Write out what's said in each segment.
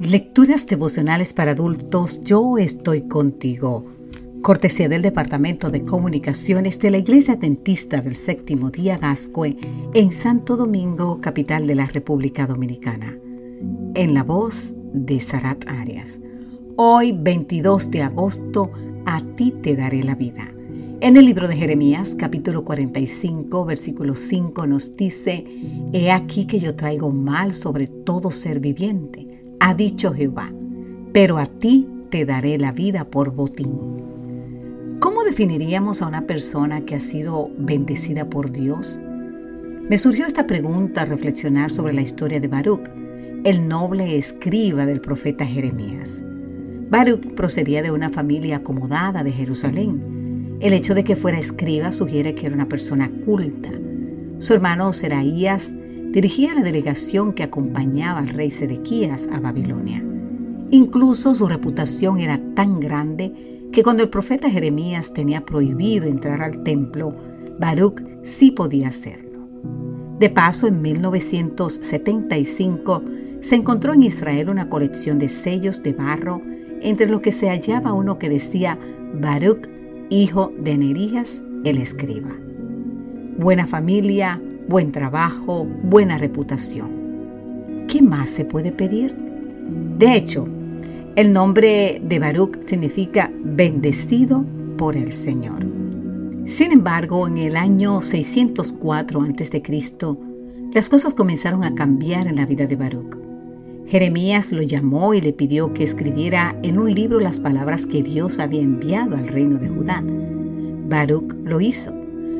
Lecturas devocionales para adultos, yo estoy contigo. Cortesía del Departamento de Comunicaciones de la Iglesia Dentista del Séptimo Día Gascue en Santo Domingo, capital de la República Dominicana. En la voz de Sarat Arias. Hoy, 22 de agosto, a ti te daré la vida. En el libro de Jeremías, capítulo 45, versículo 5, nos dice, He aquí que yo traigo mal sobre todo ser viviente ha dicho Jehová, pero a ti te daré la vida por botín. ¿Cómo definiríamos a una persona que ha sido bendecida por Dios? Me surgió esta pregunta al reflexionar sobre la historia de Baruch, el noble escriba del profeta Jeremías. Baruch procedía de una familia acomodada de Jerusalén. El hecho de que fuera escriba sugiere que era una persona culta. Su hermano Seraías dirigía la delegación que acompañaba al rey Sedequías a Babilonia. Incluso su reputación era tan grande que cuando el profeta Jeremías tenía prohibido entrar al templo, Baruch sí podía hacerlo. De paso, en 1975 se encontró en Israel una colección de sellos de barro entre los que se hallaba uno que decía Baruch, hijo de Nerías, el escriba. Buena familia, buen trabajo, buena reputación. ¿Qué más se puede pedir? De hecho, el nombre de Baruch significa bendecido por el Señor. Sin embargo, en el año 604 a.C., las cosas comenzaron a cambiar en la vida de Baruch. Jeremías lo llamó y le pidió que escribiera en un libro las palabras que Dios había enviado al reino de Judá. Baruch lo hizo.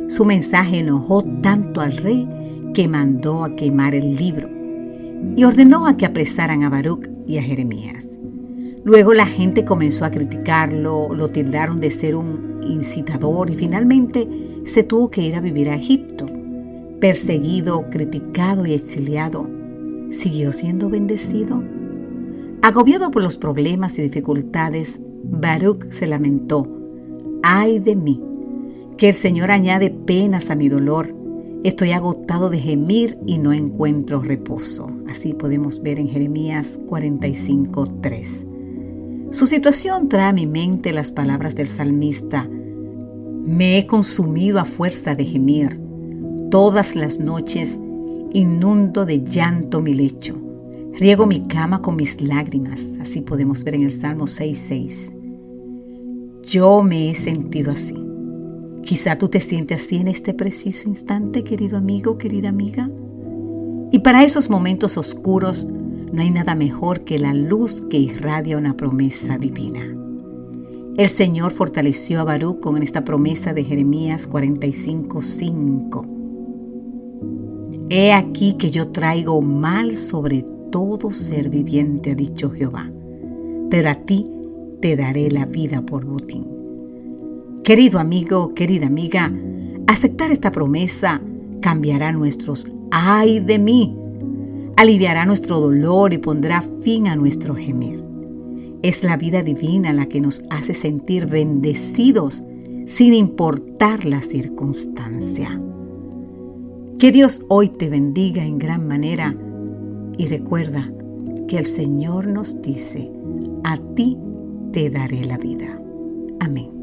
Su mensaje enojó tanto al rey que mandó a quemar el libro y ordenó a que apresaran a Baruch y a Jeremías. Luego la gente comenzó a criticarlo, lo tildaron de ser un incitador y finalmente se tuvo que ir a vivir a Egipto. Perseguido, criticado y exiliado, ¿siguió siendo bendecido? Agobiado por los problemas y dificultades, Baruch se lamentó, ay de mí, que el Señor añade penas a mi dolor. Estoy agotado de gemir y no encuentro reposo. Así podemos ver en Jeremías 45:3. Su situación trae a mi mente las palabras del salmista. Me he consumido a fuerza de gemir. Todas las noches inundo de llanto mi lecho. Riego mi cama con mis lágrimas. Así podemos ver en el Salmo 6:6. Yo me he sentido así. Quizá tú te sientes así en este preciso instante, querido amigo, querida amiga. Y para esos momentos oscuros no hay nada mejor que la luz que irradia una promesa divina. El Señor fortaleció a Baruch con esta promesa de Jeremías 45:5. He aquí que yo traigo mal sobre todo ser viviente, ha dicho Jehová, pero a ti te daré la vida por botín. Querido amigo, querida amiga, aceptar esta promesa cambiará nuestros ay de mí, aliviará nuestro dolor y pondrá fin a nuestro gemir. Es la vida divina la que nos hace sentir bendecidos sin importar la circunstancia. Que Dios hoy te bendiga en gran manera y recuerda que el Señor nos dice, a ti te daré la vida. Amén.